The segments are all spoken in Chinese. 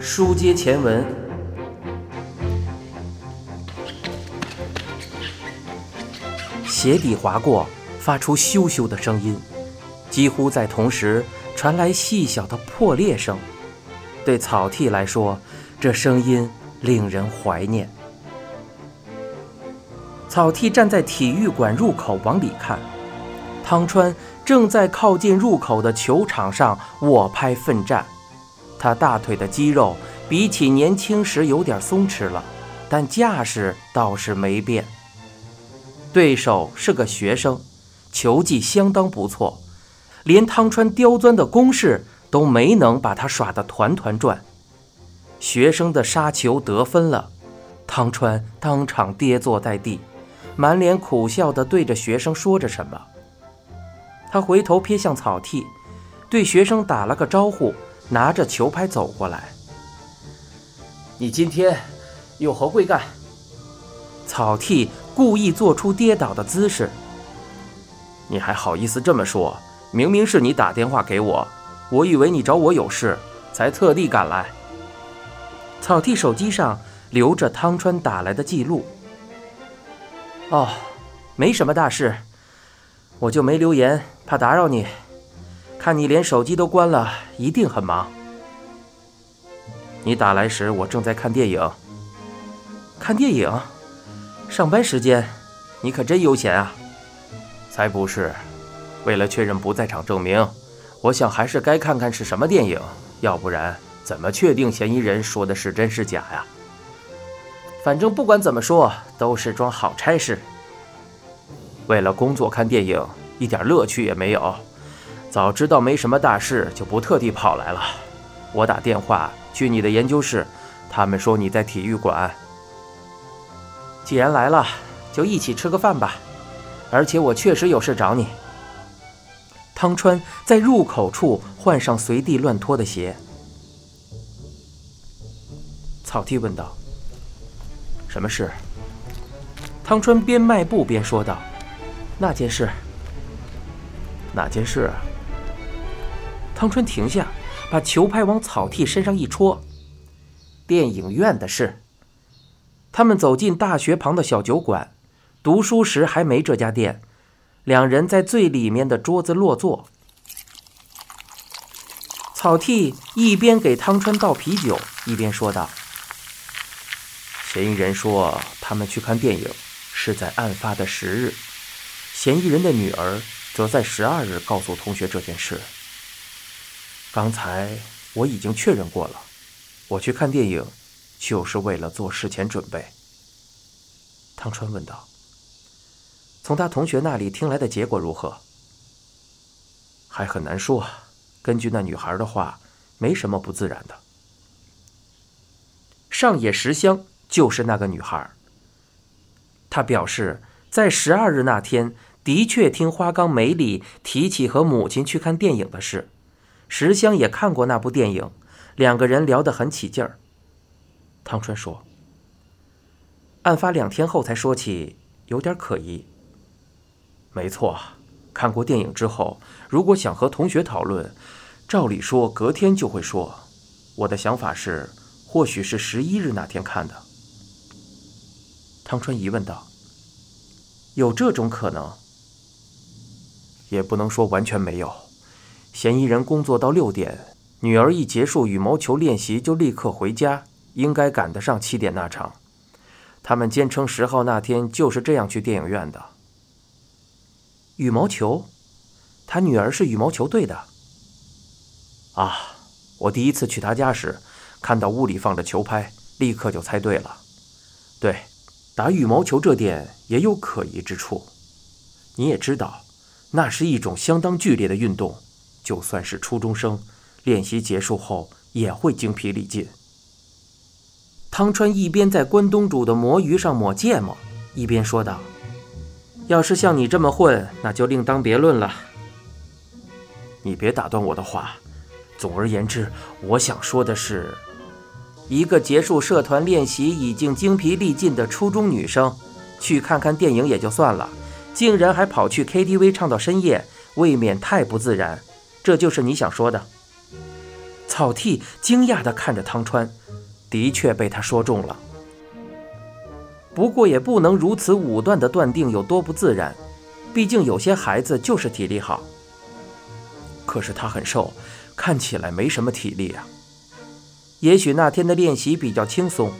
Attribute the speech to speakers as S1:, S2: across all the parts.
S1: 书接前文，鞋底划过，发出咻咻的声音，几乎在同时传来细小的破裂声。对草剃来说，这声音令人怀念。草剃站在体育馆入口往里看，汤川正在靠近入口的球场上握拍奋战。他大腿的肌肉比起年轻时有点松弛了，但架势倒是没变。对手是个学生，球技相当不错，连汤川刁钻的攻势都没能把他耍得团团转。学生的杀球得分了，汤川当场跌坐在地，满脸苦笑地对着学生说着什么。他回头瞥向草剃，对学生打了个招呼。拿着球拍走过来，你今天有何贵干？草剃故意做出跌倒的姿势。你还好意思这么说？明明是你打电话给我，我以为你找我有事，才特地赶来。草剃手机上留着汤川打来的记录。哦，没什么大事，我就没留言，怕打扰你。看你连手机都关了，一定很忙。你打来时，我正在看电影。看电影？上班时间？你可真悠闲啊！才不是。为了确认不在场证明，我想还是该看看是什么电影，要不然怎么确定嫌疑人说的是真是假呀？反正不管怎么说，都是桩好差事。为了工作看电影，一点乐趣也没有。早知道没什么大事，就不特地跑来了。我打电话去你的研究室，他们说你在体育馆。既然来了，就一起吃个饭吧。而且我确实有事找你。汤川在入口处换上随地乱脱的鞋。草剃问道：“什么事？”汤川边迈步边说道：“那件事。哪件事？”汤川停下，把球拍往草剃身上一戳。电影院的事。他们走进大学旁的小酒馆，读书时还没这家店。两人在最里面的桌子落座。草剃一边给汤川倒啤酒，一边说道：“嫌疑人说他们去看电影是在案发的十日，嫌疑人的女儿则在十二日告诉同学这件事。”刚才我已经确认过了，我去看电影，就是为了做事前准备。汤川问道：“从他同学那里听来的结果如何？”还很难说，根据那女孩的话，没什么不自然的。上野石香就是那个女孩。她表示，在十二日那天，的确听花冈美里提起和母亲去看电影的事。石香也看过那部电影，两个人聊得很起劲儿。汤川说：“案发两天后才说起，有点可疑。”没错，看过电影之后，如果想和同学讨论，照理说隔天就会说。我的想法是，或许是十一日那天看的。汤川疑问道：“有这种可能？也不能说完全没有。”嫌疑人工作到六点，女儿一结束羽毛球练习就立刻回家，应该赶得上七点那场。他们坚称十号那天就是这样去电影院的。羽毛球，他女儿是羽毛球队的。啊，我第一次去他家时，看到屋里放着球拍，立刻就猜对了。对，打羽毛球这点也有可疑之处。你也知道，那是一种相当剧烈的运动。就算是初中生，练习结束后也会精疲力尽。汤川一边在关东煮的魔芋上抹芥末，一边说道：“要是像你这么混，那就另当别论了。”你别打断我的话。总而言之，我想说的是，一个结束社团练习已经精疲力尽的初中女生，去看看电影也就算了，竟然还跑去 KTV 唱到深夜，未免太不自然。这就是你想说的。草剃惊讶地看着汤川，的确被他说中了。不过也不能如此武断地断定有多不自然，毕竟有些孩子就是体力好。可是他很瘦，看起来没什么体力啊。也许那天的练习比较轻松，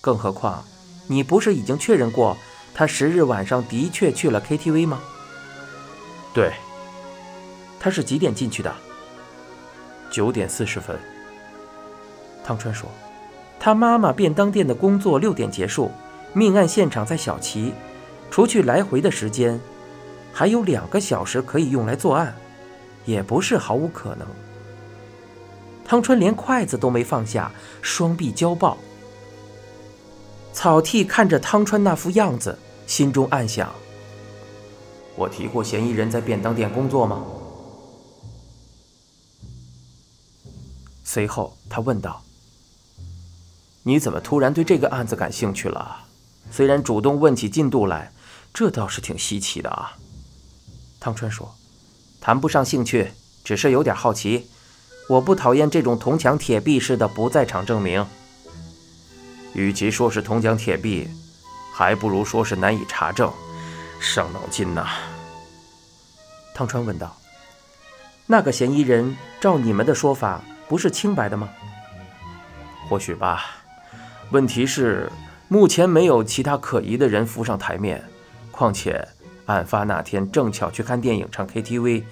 S1: 更何况，你不是已经确认过他十日晚上的确去了 KTV 吗？
S2: 对。
S1: 他是几点进去的？
S2: 九点四十分。
S1: 汤川说，他妈妈便当店的工作六点结束，命案现场在小旗，除去来回的时间，还有两个小时可以用来作案，也不是毫无可能。汤川连筷子都没放下，双臂交抱。草剃看着汤川那副样子，心中暗想：我提过嫌疑人在便当店工作吗？随后他问道：“你怎么突然对这个案子感兴趣了？虽然主动问起进度来，这倒是挺稀奇的啊。”汤川说：“谈不上兴趣，只是有点好奇。”我不讨厌这种铜墙铁壁式的不在场证明。与其说是铜墙铁壁，还不如说是难以查证，伤脑筋呐。汤川问道：“那个嫌疑人，照你们的说法，不是清白的吗？”
S2: 或许吧。问题是，目前没有其他可疑的人浮上台面。况且，案发那天正巧去看电影、唱 KTV，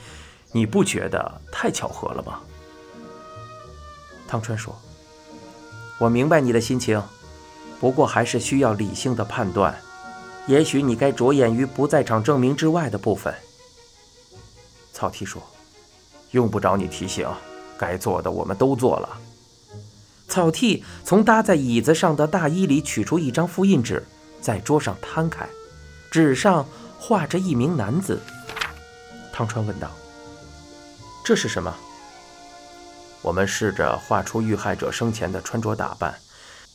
S2: 你不觉得太巧合了吗？
S1: 汤川说：“我明白你的心情，不过还是需要理性的判断。也许你该着眼于不在场证明之外的部分。”
S2: 草剃说：“用不着你提醒，该做的我们都做了。”
S1: 草剃从搭在椅子上的大衣里取出一张复印纸，在桌上摊开，纸上画着一名男子。汤川问道：“这是什么？”
S2: 我们试着画出遇害者生前的穿着打扮，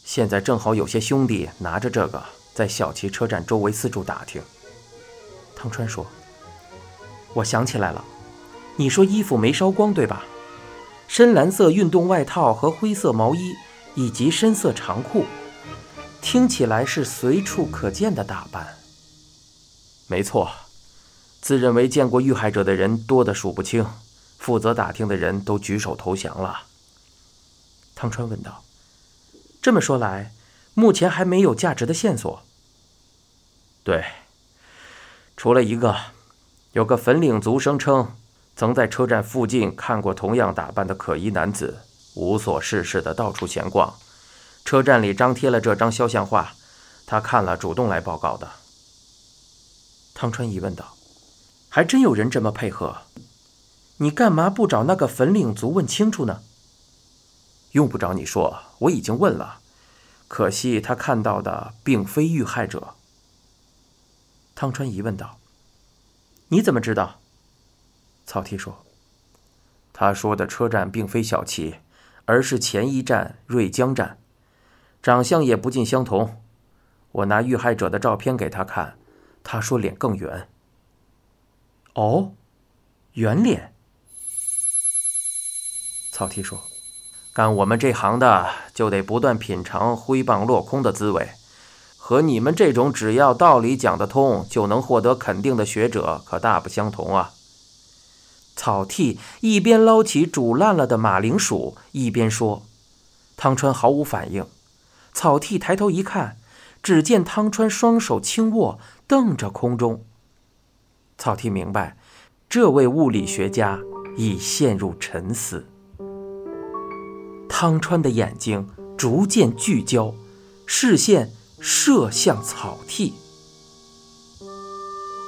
S2: 现在正好有些兄弟拿着这个在小旗车站周围四处打听。
S1: 汤川说：“我想起来了，你说衣服没烧光对吧？深蓝色运动外套和灰色毛衣，以及深色长裤，听起来是随处可见的打扮。
S2: 没错，自认为见过遇害者的人多得数不清。”负责打听的人都举手投降了。
S1: 汤川问道：“这么说来，目前还没有价值的线索。”“
S2: 对，除了一个，有个粉领族声称曾在车站附近看过同样打扮的可疑男子，无所事事的到处闲逛。车站里张贴了这张肖像画，他看了主动来报告的。”
S1: 汤川疑问道：“还真有人这么配合？”你干嘛不找那个粉领族问清楚呢？
S2: 用不着你说，我已经问了。可惜他看到的并非遇害者。
S1: 汤川疑问道：“你怎么知道？”
S2: 草剃说：“他说的车站并非小旗，而是前一站瑞江站，长相也不尽相同。我拿遇害者的照片给他看，他说脸更圆。”
S1: 哦，圆脸。
S2: 草剃说：“干我们这行的，就得不断品尝挥棒落空的滋味，和你们这种只要道理讲得通就能获得肯定的学者可大不相同啊。”
S1: 草剃一边捞起煮烂了的马铃薯，一边说：“汤川毫无反应。”草剃抬头一看，只见汤川双手轻握，瞪着空中。草剃明白，这位物理学家已陷入沉思。汤川的眼睛逐渐聚焦，视线射向草剃。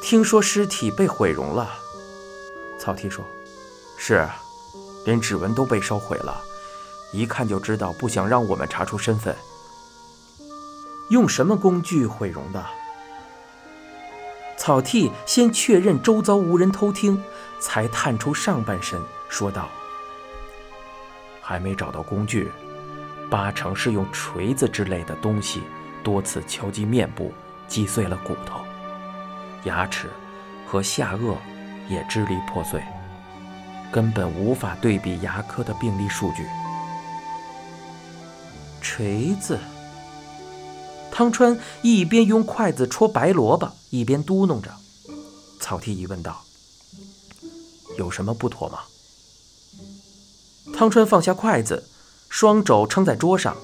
S1: 听说尸体被毁容了，
S2: 草剃说：“是，连指纹都被烧毁了，一看就知道不想让我们查出身份。
S1: 用什么工具毁容的？”草剃先确认周遭无人偷听，才探出上半身说道。
S2: 还没找到工具，八成是用锤子之类的东西多次敲击面部，击碎了骨头、牙齿和下颚也支离破碎，根本无法对比牙科的病例数据。
S1: 锤子。汤川一边用筷子戳白萝卜，一边嘟囔着。
S2: 草剃疑问道：“有什么不妥吗？”
S1: 汤川放下筷子，双肘撑在桌上。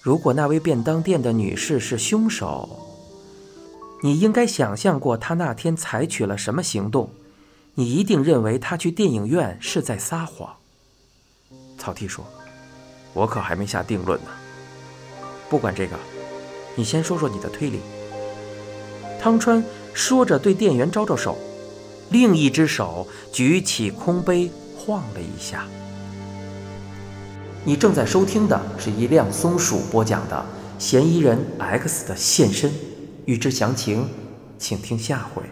S1: 如果那位便当店的女士是凶手，你应该想象过他那天采取了什么行动。你一定认为他去电影院是在撒谎。
S2: 草剃说：“我可还没下定论呢。
S1: 不管这个，你先说说你的推理。”汤川说着对店员招招手，另一只手举起空杯晃了一下。你正在收听的是一辆松鼠播讲的《嫌疑人 X 的现身》，欲知详情，请听下回。